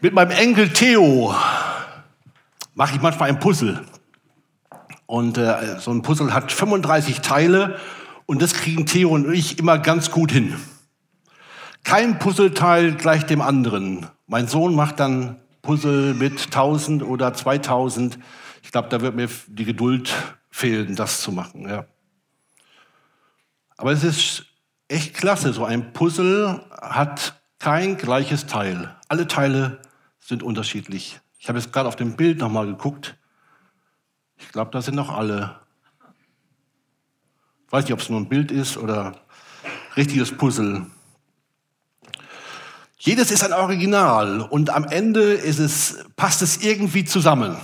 Mit meinem Enkel Theo mache ich manchmal ein Puzzle. Und äh, so ein Puzzle hat 35 Teile und das kriegen Theo und ich immer ganz gut hin. Kein Puzzleteil gleich dem anderen. Mein Sohn macht dann Puzzle mit 1000 oder 2000. Ich glaube, da wird mir die Geduld fehlen, das zu machen. Ja. Aber es ist echt klasse. So ein Puzzle hat kein gleiches Teil. Alle Teile sind unterschiedlich. Ich habe jetzt gerade auf dem Bild nochmal geguckt. Ich glaube, da sind noch alle. Ich weiß nicht, ob es nur ein Bild ist oder richtiges Puzzle. Jedes ist ein Original und am Ende es, passt es irgendwie zusammen.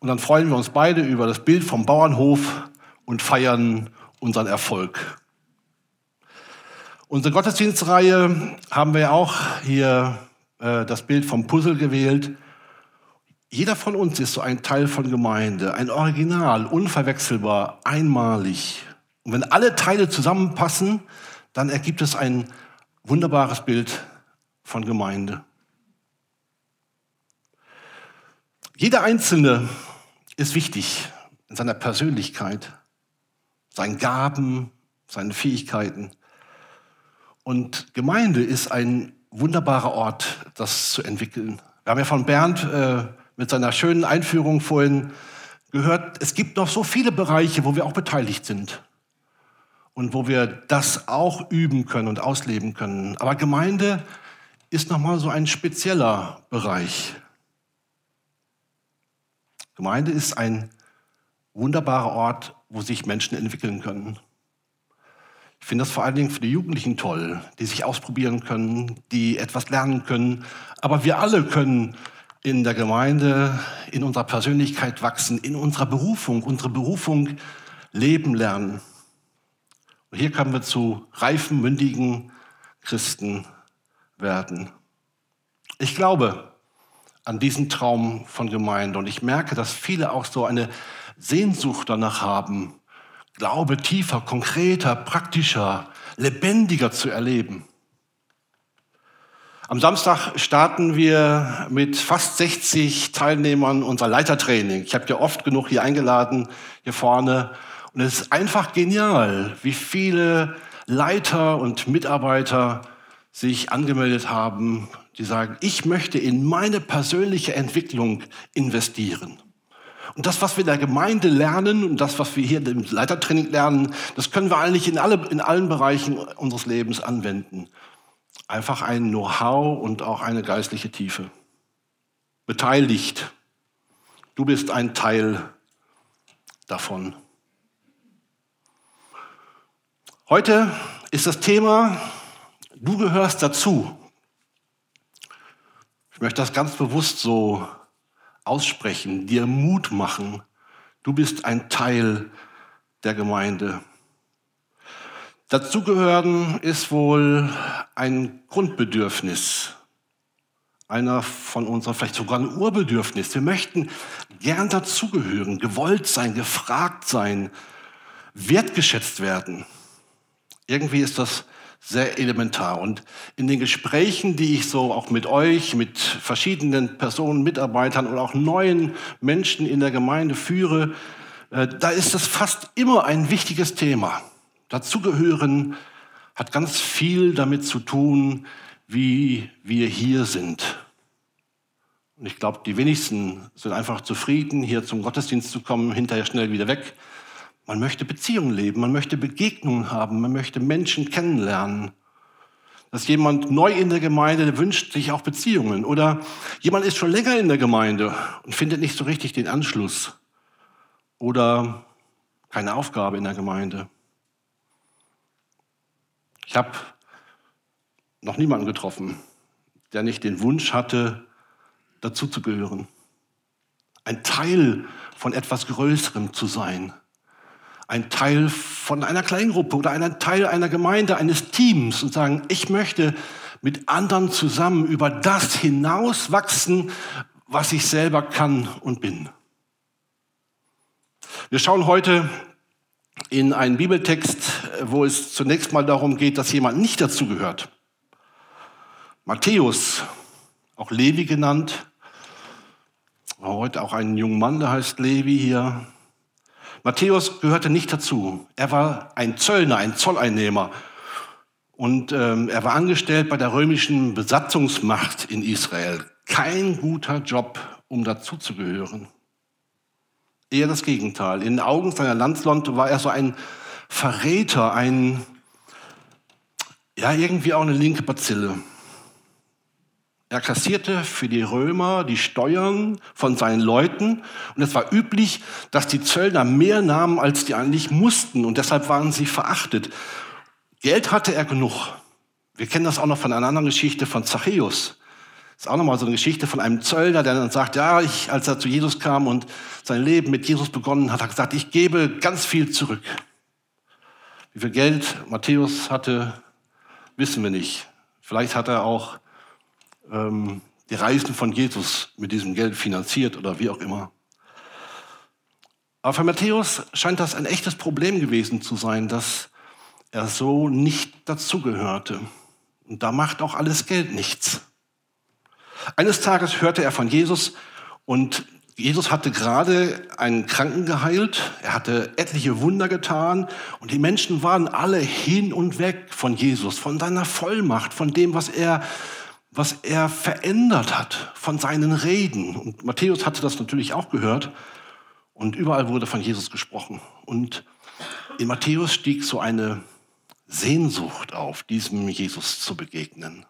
Und dann freuen wir uns beide über das Bild vom Bauernhof und feiern unseren Erfolg. Unsere Gottesdienstreihe haben wir auch hier äh, das Bild vom Puzzle gewählt. Jeder von uns ist so ein Teil von Gemeinde, ein Original, unverwechselbar, einmalig. Und wenn alle Teile zusammenpassen, dann ergibt es ein wunderbares Bild von Gemeinde. Jeder Einzelne ist wichtig in seiner Persönlichkeit, seinen Gaben, seinen Fähigkeiten. Und Gemeinde ist ein wunderbarer Ort, das zu entwickeln. Wir haben ja von Bernd äh, mit seiner schönen Einführung vorhin gehört, es gibt noch so viele Bereiche, wo wir auch beteiligt sind und wo wir das auch üben können und ausleben können. Aber Gemeinde ist nochmal so ein spezieller Bereich. Gemeinde ist ein wunderbarer Ort, wo sich Menschen entwickeln können. Ich finde das vor allen Dingen für die Jugendlichen toll, die sich ausprobieren können, die etwas lernen können. Aber wir alle können in der Gemeinde, in unserer Persönlichkeit wachsen, in unserer Berufung, unsere Berufung leben lernen. Und hier können wir zu reifen, mündigen Christen werden. Ich glaube an diesen Traum von Gemeinde und ich merke, dass viele auch so eine Sehnsucht danach haben, Glaube tiefer, konkreter, praktischer, lebendiger zu erleben. Am Samstag starten wir mit fast 60 Teilnehmern unser Leitertraining. Ich habe ja oft genug hier eingeladen, hier vorne. Und es ist einfach genial, wie viele Leiter und Mitarbeiter sich angemeldet haben, die sagen, ich möchte in meine persönliche Entwicklung investieren. Und das, was wir in der Gemeinde lernen und das, was wir hier im Leitertraining lernen, das können wir eigentlich in, alle, in allen Bereichen unseres Lebens anwenden. Einfach ein Know-how und auch eine geistliche Tiefe. Beteiligt. Du bist ein Teil davon. Heute ist das Thema, du gehörst dazu. Ich möchte das ganz bewusst so aussprechen, dir Mut machen. Du bist ein Teil der Gemeinde. Dazugehören ist wohl ein Grundbedürfnis. Einer von unseren, vielleicht sogar ein Urbedürfnis. Wir möchten gern dazugehören, gewollt sein, gefragt sein, wertgeschätzt werden. Irgendwie ist das sehr elementar. Und in den Gesprächen, die ich so auch mit euch, mit verschiedenen Personen, Mitarbeitern oder auch neuen Menschen in der Gemeinde führe, äh, da ist es fast immer ein wichtiges Thema. Dazugehören hat ganz viel damit zu tun, wie wir hier sind. Und ich glaube, die wenigsten sind einfach zufrieden, hier zum Gottesdienst zu kommen, hinterher schnell wieder weg. Man möchte Beziehungen leben, man möchte Begegnungen haben, man möchte Menschen kennenlernen. Dass jemand neu in der Gemeinde wünscht sich auch Beziehungen. Oder jemand ist schon länger in der Gemeinde und findet nicht so richtig den Anschluss. Oder keine Aufgabe in der Gemeinde. Ich habe noch niemanden getroffen, der nicht den Wunsch hatte, dazuzugehören. Ein Teil von etwas Größerem zu sein ein Teil von einer Kleingruppe oder ein Teil einer Gemeinde, eines Teams und sagen, ich möchte mit anderen zusammen über das hinauswachsen, was ich selber kann und bin. Wir schauen heute in einen Bibeltext, wo es zunächst mal darum geht, dass jemand nicht dazugehört. Matthäus auch Levi genannt. Heute auch einen jungen Mann, der heißt Levi hier. Matthäus gehörte nicht dazu. Er war ein Zöllner, ein Zolleinnehmer. Und ähm, er war angestellt bei der römischen Besatzungsmacht in Israel. Kein guter Job, um dazuzugehören. Eher das Gegenteil. In den Augen seiner Landsleute war er so ein Verräter, ein, ja, irgendwie auch eine linke Bazille. Er kassierte für die Römer die Steuern von seinen Leuten und es war üblich, dass die Zöllner mehr nahmen, als die eigentlich mussten und deshalb waren sie verachtet. Geld hatte er genug. Wir kennen das auch noch von einer anderen Geschichte von Zachäus. Das ist auch nochmal so eine Geschichte von einem Zöllner, der dann sagt, ja, ich, als er zu Jesus kam und sein Leben mit Jesus begonnen hat, hat er gesagt, ich gebe ganz viel zurück. Wie viel Geld Matthäus hatte, wissen wir nicht. Vielleicht hat er auch ähm, die Reisen von Jesus mit diesem Geld finanziert oder wie auch immer. Aber für Matthäus scheint das ein echtes Problem gewesen zu sein, dass er so nicht dazugehörte. Und da macht auch alles Geld nichts. Eines Tages hörte er von Jesus und Jesus hatte gerade einen Kranken geheilt, er hatte etliche Wunder getan und die Menschen waren alle hin und weg von Jesus, von seiner Vollmacht, von dem, was er was er verändert hat von seinen Reden. Und Matthäus hatte das natürlich auch gehört. Und überall wurde von Jesus gesprochen. Und in Matthäus stieg so eine Sehnsucht auf, diesem Jesus zu begegnen.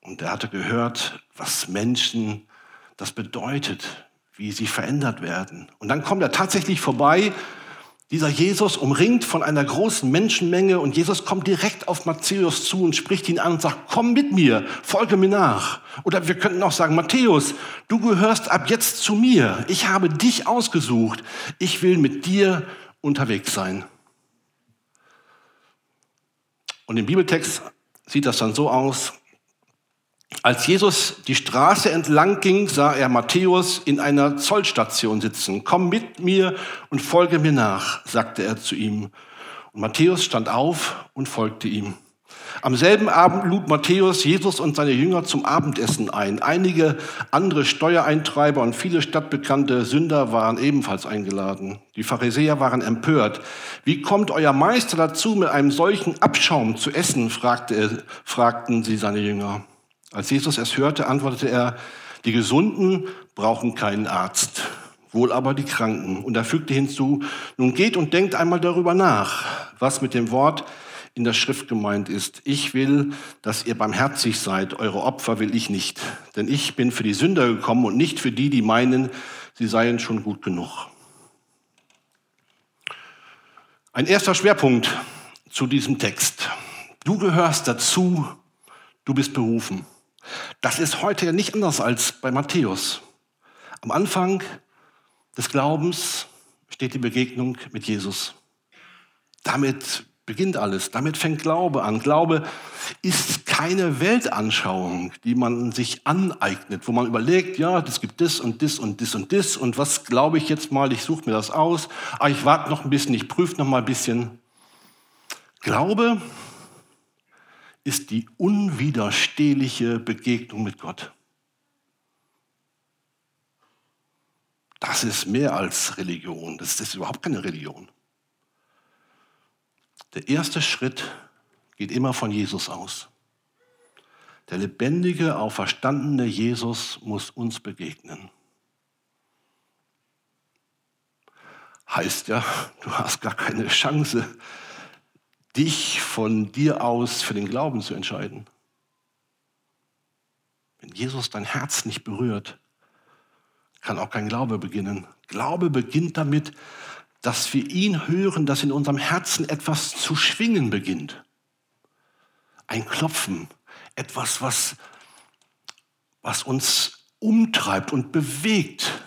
Und er hatte gehört, was Menschen das bedeutet, wie sie verändert werden. Und dann kommt er tatsächlich vorbei dieser Jesus umringt von einer großen Menschenmenge und Jesus kommt direkt auf Matthäus zu und spricht ihn an und sagt, komm mit mir, folge mir nach. Oder wir könnten auch sagen, Matthäus, du gehörst ab jetzt zu mir. Ich habe dich ausgesucht. Ich will mit dir unterwegs sein. Und im Bibeltext sieht das dann so aus, als Jesus die Straße entlang ging, sah er Matthäus in einer Zollstation sitzen. Komm mit mir und folge mir nach, sagte er zu ihm. Und Matthäus stand auf und folgte ihm. Am selben Abend lud Matthäus Jesus und seine Jünger zum Abendessen ein. Einige andere Steuereintreiber und viele stadtbekannte Sünder waren ebenfalls eingeladen. Die Pharisäer waren empört. Wie kommt euer Meister dazu, mit einem solchen Abschaum zu essen? fragte, fragten sie seine Jünger. Als Jesus es hörte, antwortete er, die Gesunden brauchen keinen Arzt, wohl aber die Kranken. Und er fügte hinzu, nun geht und denkt einmal darüber nach, was mit dem Wort in der Schrift gemeint ist. Ich will, dass ihr barmherzig seid, eure Opfer will ich nicht. Denn ich bin für die Sünder gekommen und nicht für die, die meinen, sie seien schon gut genug. Ein erster Schwerpunkt zu diesem Text. Du gehörst dazu, du bist berufen. Das ist heute ja nicht anders als bei Matthäus. Am Anfang des Glaubens steht die Begegnung mit Jesus. Damit beginnt alles. Damit fängt Glaube an. Glaube ist keine Weltanschauung, die man sich aneignet, wo man überlegt, ja, das gibt das und das und das und das und was glaube ich jetzt mal, ich suche mir das aus, ah, ich warte noch ein bisschen, ich prüfe noch mal ein bisschen. Glaube ist die unwiderstehliche Begegnung mit Gott. Das ist mehr als Religion. Das ist überhaupt keine Religion. Der erste Schritt geht immer von Jesus aus. Der lebendige, auferstandene Jesus muss uns begegnen. Heißt ja, du hast gar keine Chance, dich von dir aus für den Glauben zu entscheiden. Wenn Jesus dein Herz nicht berührt, kann auch kein Glaube beginnen. Glaube beginnt damit, dass wir ihn hören, dass in unserem Herzen etwas zu schwingen beginnt. Ein Klopfen, etwas, was, was uns umtreibt und bewegt.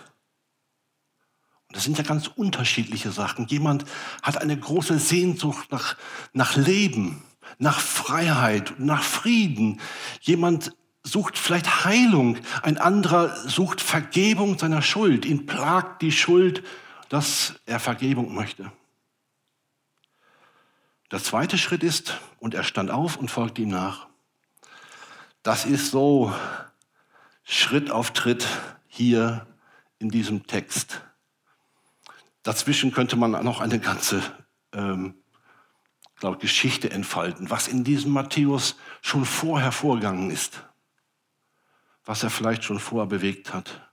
Das sind ja ganz unterschiedliche Sachen. Jemand hat eine große Sehnsucht nach, nach Leben, nach Freiheit, nach Frieden. Jemand sucht vielleicht Heilung. Ein anderer sucht Vergebung seiner Schuld. Ihn plagt die Schuld, dass er Vergebung möchte. Der zweite Schritt ist, und er stand auf und folgte ihm nach. Das ist so Schritt auf Tritt hier in diesem Text. Dazwischen könnte man noch eine ganze ähm, glaub, Geschichte entfalten, was in diesem Matthäus schon vorher vorgegangen ist, was er vielleicht schon vorher bewegt hat.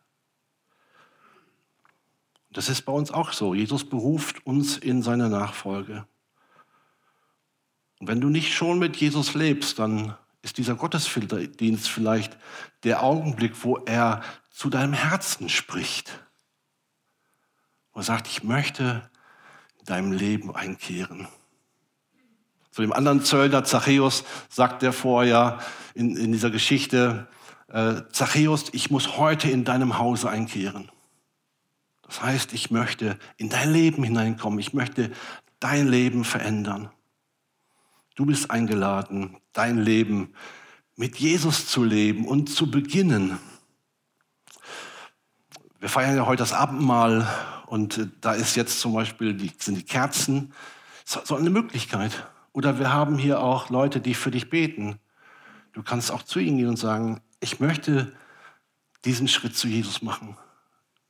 Das ist bei uns auch so. Jesus beruft uns in seine Nachfolge. Und wenn du nicht schon mit Jesus lebst, dann ist dieser Gottesdienst vielleicht der Augenblick, wo er zu deinem Herzen spricht. Er sagt, ich möchte in deinem Leben einkehren. Zu dem anderen Zöllner Zachäus sagt er vorher in, in dieser Geschichte, äh, Zachäus, ich muss heute in deinem Hause einkehren. Das heißt, ich möchte in dein Leben hineinkommen. Ich möchte dein Leben verändern. Du bist eingeladen, dein Leben mit Jesus zu leben und zu beginnen. Wir feiern ja heute das Abendmahl und da ist jetzt zum Beispiel die, sind die Kerzen. So eine Möglichkeit. Oder wir haben hier auch Leute, die für dich beten. Du kannst auch zu ihnen gehen und sagen, ich möchte diesen Schritt zu Jesus machen.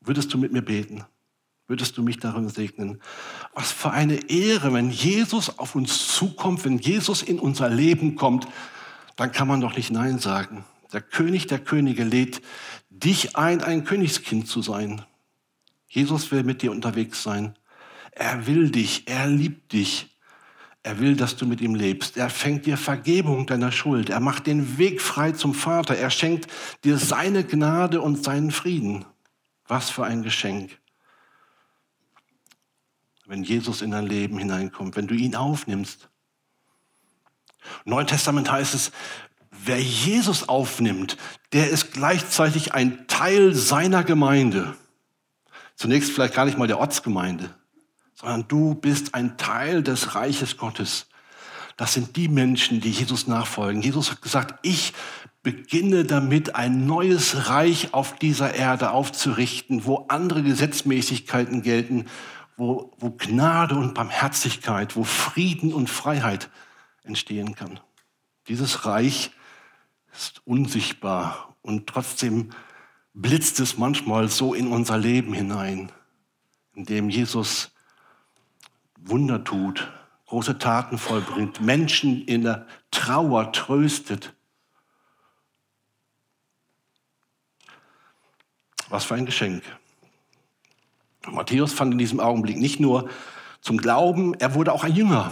Würdest du mit mir beten? Würdest du mich darin segnen? Was für eine Ehre, wenn Jesus auf uns zukommt, wenn Jesus in unser Leben kommt, dann kann man doch nicht Nein sagen. Der König der Könige lädt dich ein, ein Königskind zu sein. Jesus will mit dir unterwegs sein. Er will dich, er liebt dich. Er will, dass du mit ihm lebst. Er fängt dir Vergebung deiner Schuld. Er macht den Weg frei zum Vater. Er schenkt dir seine Gnade und seinen Frieden. Was für ein Geschenk. Wenn Jesus in dein Leben hineinkommt, wenn du ihn aufnimmst. Im Neuen Testament heißt es, wer Jesus aufnimmt, der ist gleichzeitig ein Teil seiner Gemeinde. Zunächst vielleicht gar nicht mal der Ortsgemeinde, sondern du bist ein Teil des Reiches Gottes. Das sind die Menschen, die Jesus nachfolgen. Jesus hat gesagt, ich beginne damit, ein neues Reich auf dieser Erde aufzurichten, wo andere Gesetzmäßigkeiten gelten, wo, wo Gnade und Barmherzigkeit, wo Frieden und Freiheit entstehen kann. Dieses Reich ist unsichtbar und trotzdem blitzt es manchmal so in unser Leben hinein, indem Jesus Wunder tut, große Taten vollbringt, Menschen in der Trauer tröstet, Was für ein Geschenk. Matthäus fand in diesem Augenblick nicht nur zum Glauben, er wurde auch ein Jünger.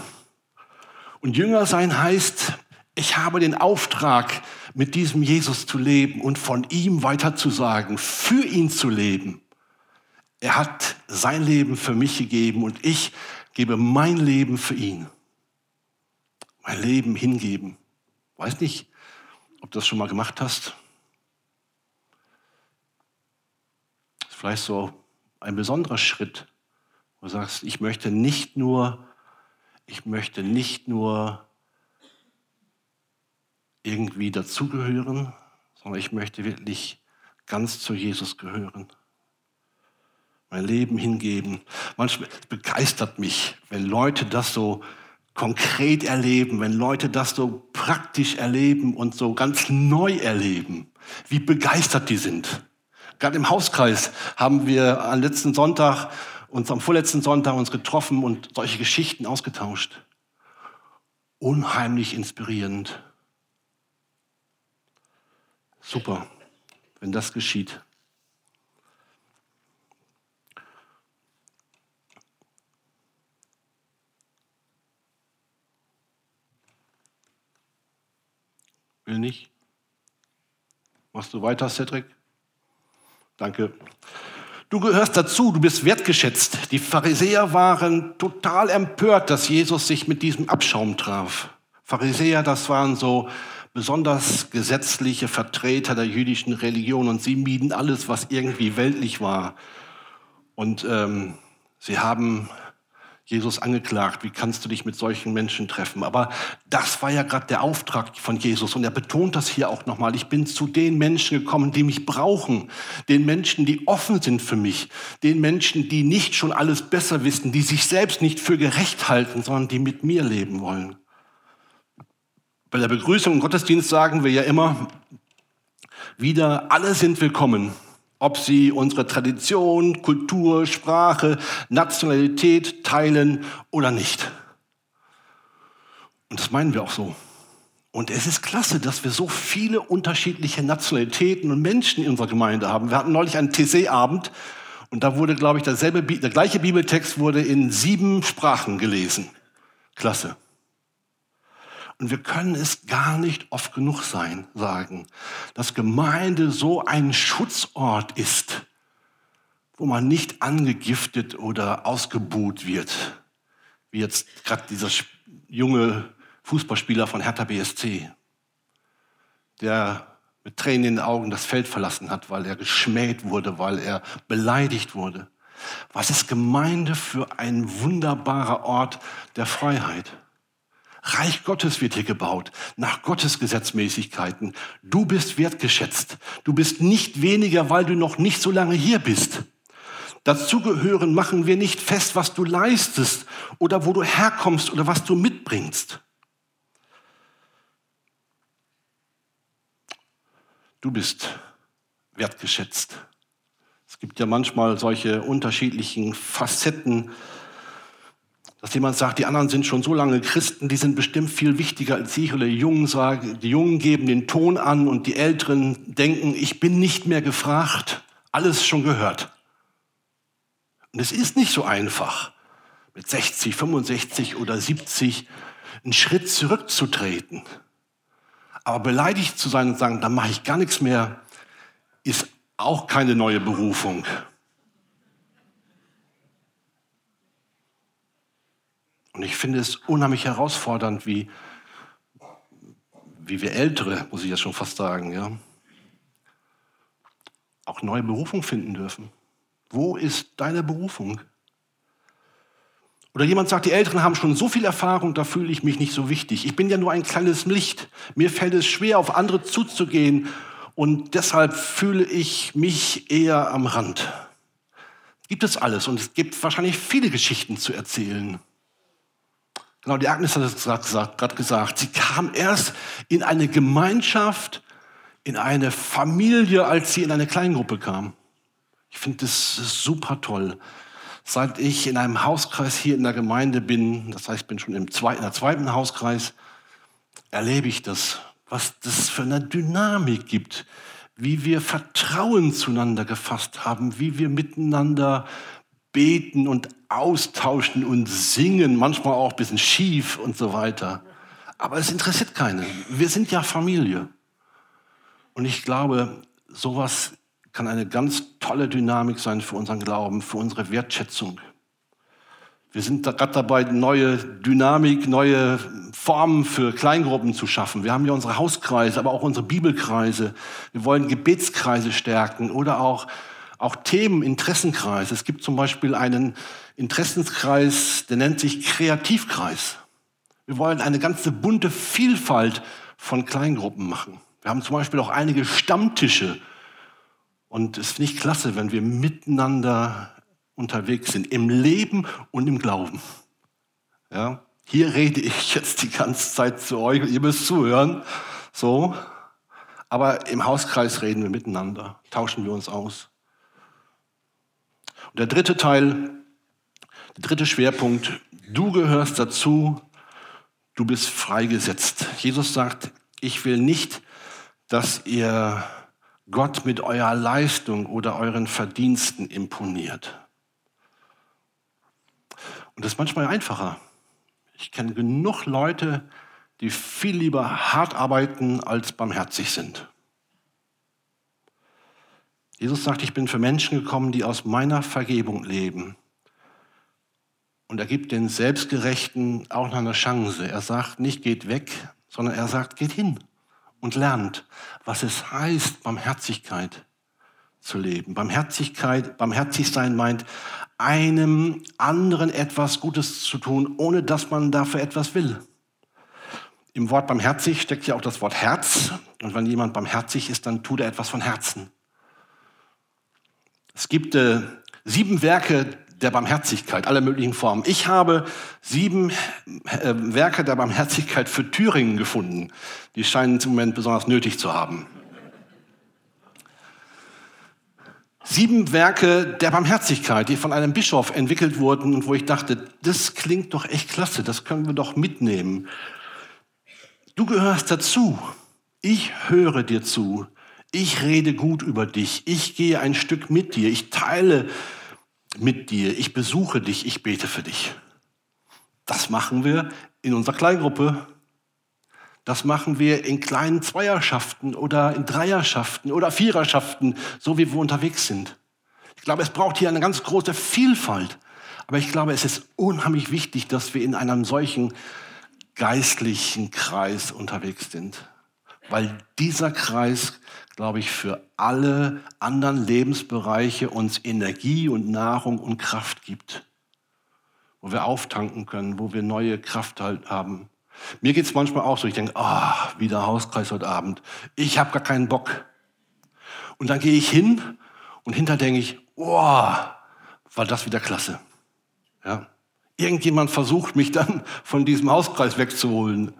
Und Jünger sein heißt, ich habe den Auftrag, mit diesem Jesus zu leben und von ihm weiterzusagen, für ihn zu leben. Er hat sein Leben für mich gegeben und ich gebe mein Leben für ihn. Mein Leben hingeben. Weiß nicht, ob du das schon mal gemacht hast. vielleicht so ein besonderer Schritt, wo du sagst, ich möchte nicht nur, ich möchte nicht nur irgendwie dazugehören, sondern ich möchte wirklich ganz zu Jesus gehören. Mein Leben hingeben. Manchmal begeistert mich, wenn Leute das so konkret erleben, wenn Leute das so praktisch erleben und so ganz neu erleben, wie begeistert die sind. Gerade im Hauskreis haben wir am letzten Sonntag, uns am vorletzten Sonntag uns getroffen und solche Geschichten ausgetauscht. Unheimlich inspirierend. Super, wenn das geschieht. Will nicht? Machst du weiter, Cedric? Danke. Du gehörst dazu, du bist wertgeschätzt. Die Pharisäer waren total empört, dass Jesus sich mit diesem Abschaum traf. Pharisäer, das waren so besonders gesetzliche Vertreter der jüdischen Religion und sie mieden alles, was irgendwie weltlich war. Und ähm, sie haben Jesus angeklagt, wie kannst du dich mit solchen Menschen treffen? Aber das war ja gerade der Auftrag von Jesus und er betont das hier auch nochmal. Ich bin zu den Menschen gekommen, die mich brauchen, den Menschen, die offen sind für mich, den Menschen, die nicht schon alles besser wissen, die sich selbst nicht für gerecht halten, sondern die mit mir leben wollen. Bei der Begrüßung im Gottesdienst sagen wir ja immer wieder, alle sind willkommen. Ob sie unsere Tradition, Kultur, Sprache, Nationalität teilen oder nicht. Und das meinen wir auch so. Und es ist klasse, dass wir so viele unterschiedliche Nationalitäten und Menschen in unserer Gemeinde haben. Wir hatten neulich einen TC-Abend und da wurde, glaube ich, derselbe, der gleiche Bibeltext wurde in sieben Sprachen gelesen. Klasse. Und wir können es gar nicht oft genug sein, sagen, dass Gemeinde so ein Schutzort ist, wo man nicht angegiftet oder ausgebuht wird, wie jetzt gerade dieser junge Fußballspieler von Hertha BSC, der mit Tränen in den Augen das Feld verlassen hat, weil er geschmäht wurde, weil er beleidigt wurde. Was ist Gemeinde für ein wunderbarer Ort der Freiheit? Reich Gottes wird hier gebaut, nach Gottes Gesetzmäßigkeiten. Du bist wertgeschätzt. Du bist nicht weniger, weil du noch nicht so lange hier bist. Dazugehören machen wir nicht fest, was du leistest oder wo du herkommst oder was du mitbringst. Du bist wertgeschätzt. Es gibt ja manchmal solche unterschiedlichen Facetten, dass jemand sagt, die anderen sind schon so lange Christen, die sind bestimmt viel wichtiger als ich. Oder die Jungen sagen, die Jungen geben den Ton an und die Älteren denken, ich bin nicht mehr gefragt, alles schon gehört. Und es ist nicht so einfach, mit 60, 65 oder 70 einen Schritt zurückzutreten. Aber beleidigt zu sein und sagen, dann mache ich gar nichts mehr, ist auch keine neue Berufung. Und ich finde es unheimlich herausfordernd, wie, wie wir Ältere, muss ich jetzt schon fast sagen, ja, auch neue Berufung finden dürfen. Wo ist deine Berufung? Oder jemand sagt, die Älteren haben schon so viel Erfahrung, da fühle ich mich nicht so wichtig. Ich bin ja nur ein kleines Licht. Mir fällt es schwer, auf andere zuzugehen und deshalb fühle ich mich eher am Rand. Gibt es alles und es gibt wahrscheinlich viele Geschichten zu erzählen. Genau, die Agnes hat es gerade gesagt. Sie kam erst in eine Gemeinschaft, in eine Familie, als sie in eine Kleingruppe kam. Ich finde das super toll. Seit ich in einem Hauskreis hier in der Gemeinde bin, das heißt, ich bin schon im zweiten, in der zweiten Hauskreis, erlebe ich das, was das für eine Dynamik gibt, wie wir Vertrauen zueinander gefasst haben, wie wir miteinander beten und austauschen und singen, manchmal auch ein bisschen schief und so weiter. Aber es interessiert keinen. Wir sind ja Familie. Und ich glaube, sowas kann eine ganz tolle Dynamik sein für unseren Glauben, für unsere Wertschätzung. Wir sind gerade dabei, neue Dynamik, neue Formen für Kleingruppen zu schaffen. Wir haben ja unsere Hauskreise, aber auch unsere Bibelkreise. Wir wollen Gebetskreise stärken oder auch, auch Themen, Interessenkreise. Es gibt zum Beispiel einen Interessenkreis, der nennt sich Kreativkreis. Wir wollen eine ganze bunte Vielfalt von Kleingruppen machen. Wir haben zum Beispiel auch einige Stammtische, und es finde ich klasse, wenn wir miteinander unterwegs sind, im Leben und im Glauben. Ja? Hier rede ich jetzt die ganze Zeit zu euch ihr müsst zuhören. So. Aber im Hauskreis reden wir miteinander, tauschen wir uns aus. Der dritte Teil, der dritte Schwerpunkt, du gehörst dazu, du bist freigesetzt. Jesus sagt, ich will nicht, dass ihr Gott mit eurer Leistung oder euren Verdiensten imponiert. Und das ist manchmal einfacher. Ich kenne genug Leute, die viel lieber hart arbeiten als barmherzig sind. Jesus sagt, ich bin für Menschen gekommen, die aus meiner Vergebung leben. Und er gibt den Selbstgerechten auch noch eine Chance. Er sagt nicht, geht weg, sondern er sagt, geht hin und lernt, was es heißt, Barmherzigkeit zu leben. Barmherzigkeit, barmherzig sein meint, einem anderen etwas Gutes zu tun, ohne dass man dafür etwas will. Im Wort barmherzig steckt ja auch das Wort Herz. Und wenn jemand barmherzig ist, dann tut er etwas von Herzen. Es gibt äh, sieben Werke der Barmherzigkeit, aller möglichen Formen. Ich habe sieben äh, Werke der Barmherzigkeit für Thüringen gefunden. Die scheinen im Moment besonders nötig zu haben. Sieben Werke der Barmherzigkeit, die von einem Bischof entwickelt wurden und wo ich dachte, das klingt doch echt klasse, das können wir doch mitnehmen. Du gehörst dazu. Ich höre dir zu. Ich rede gut über dich. Ich gehe ein Stück mit dir. Ich teile mit dir. Ich besuche dich. Ich bete für dich. Das machen wir in unserer Kleingruppe. Das machen wir in kleinen Zweierschaften oder in Dreierschaften oder Viererschaften, so wie wir unterwegs sind. Ich glaube, es braucht hier eine ganz große Vielfalt. Aber ich glaube, es ist unheimlich wichtig, dass wir in einem solchen geistlichen Kreis unterwegs sind. Weil dieser Kreis, glaube ich, für alle anderen Lebensbereiche uns Energie und Nahrung und Kraft gibt. Wo wir auftanken können, wo wir neue Kraft halt haben. Mir geht es manchmal auch so, ich denke, ah, oh, wieder Hauskreis heute Abend. Ich habe gar keinen Bock. Und dann gehe ich hin und hinter denke ich, oh, war das wieder klasse. Ja. Irgendjemand versucht mich dann von diesem Hauskreis wegzuholen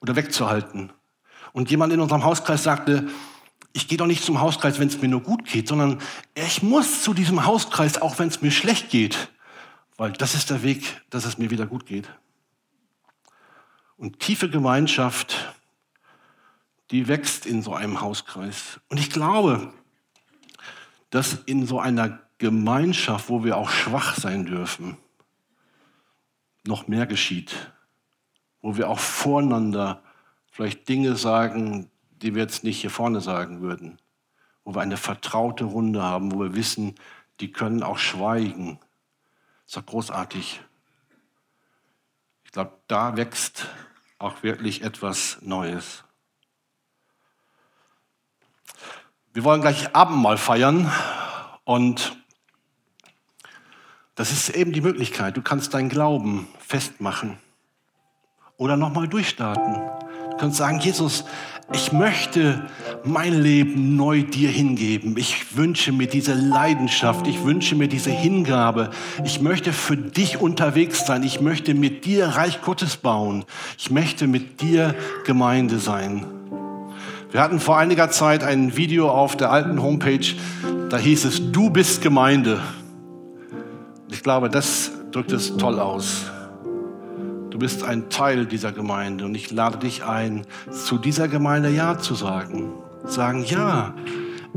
oder wegzuhalten. Und jemand in unserem Hauskreis sagte, ich gehe doch nicht zum Hauskreis, wenn es mir nur gut geht, sondern ich muss zu diesem Hauskreis, auch wenn es mir schlecht geht, weil das ist der Weg, dass es mir wieder gut geht. Und tiefe Gemeinschaft, die wächst in so einem Hauskreis. Und ich glaube, dass in so einer Gemeinschaft, wo wir auch schwach sein dürfen, noch mehr geschieht, wo wir auch voreinander vielleicht Dinge sagen, die wir jetzt nicht hier vorne sagen würden, wo wir eine vertraute Runde haben, wo wir wissen, die können auch schweigen. Das ist doch großartig. Ich glaube, da wächst auch wirklich etwas Neues. Wir wollen gleich Abendmahl feiern und das ist eben die Möglichkeit. Du kannst deinen Glauben festmachen oder nochmal durchstarten. Du kannst sagen, Jesus, ich möchte mein Leben neu dir hingeben. Ich wünsche mir diese Leidenschaft, ich wünsche mir diese Hingabe. Ich möchte für dich unterwegs sein. Ich möchte mit dir Reich Gottes bauen. Ich möchte mit dir Gemeinde sein. Wir hatten vor einiger Zeit ein Video auf der alten Homepage, da hieß es, du bist Gemeinde. Ich glaube, das drückt es toll aus. Du bist ein Teil dieser Gemeinde und ich lade dich ein, zu dieser Gemeinde Ja zu sagen. Sagen, ja,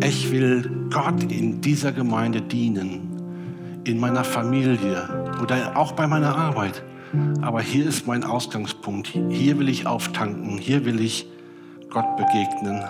ich will Gott in dieser Gemeinde dienen, in meiner Familie oder auch bei meiner Arbeit. Aber hier ist mein Ausgangspunkt. Hier will ich auftanken. Hier will ich Gott begegnen.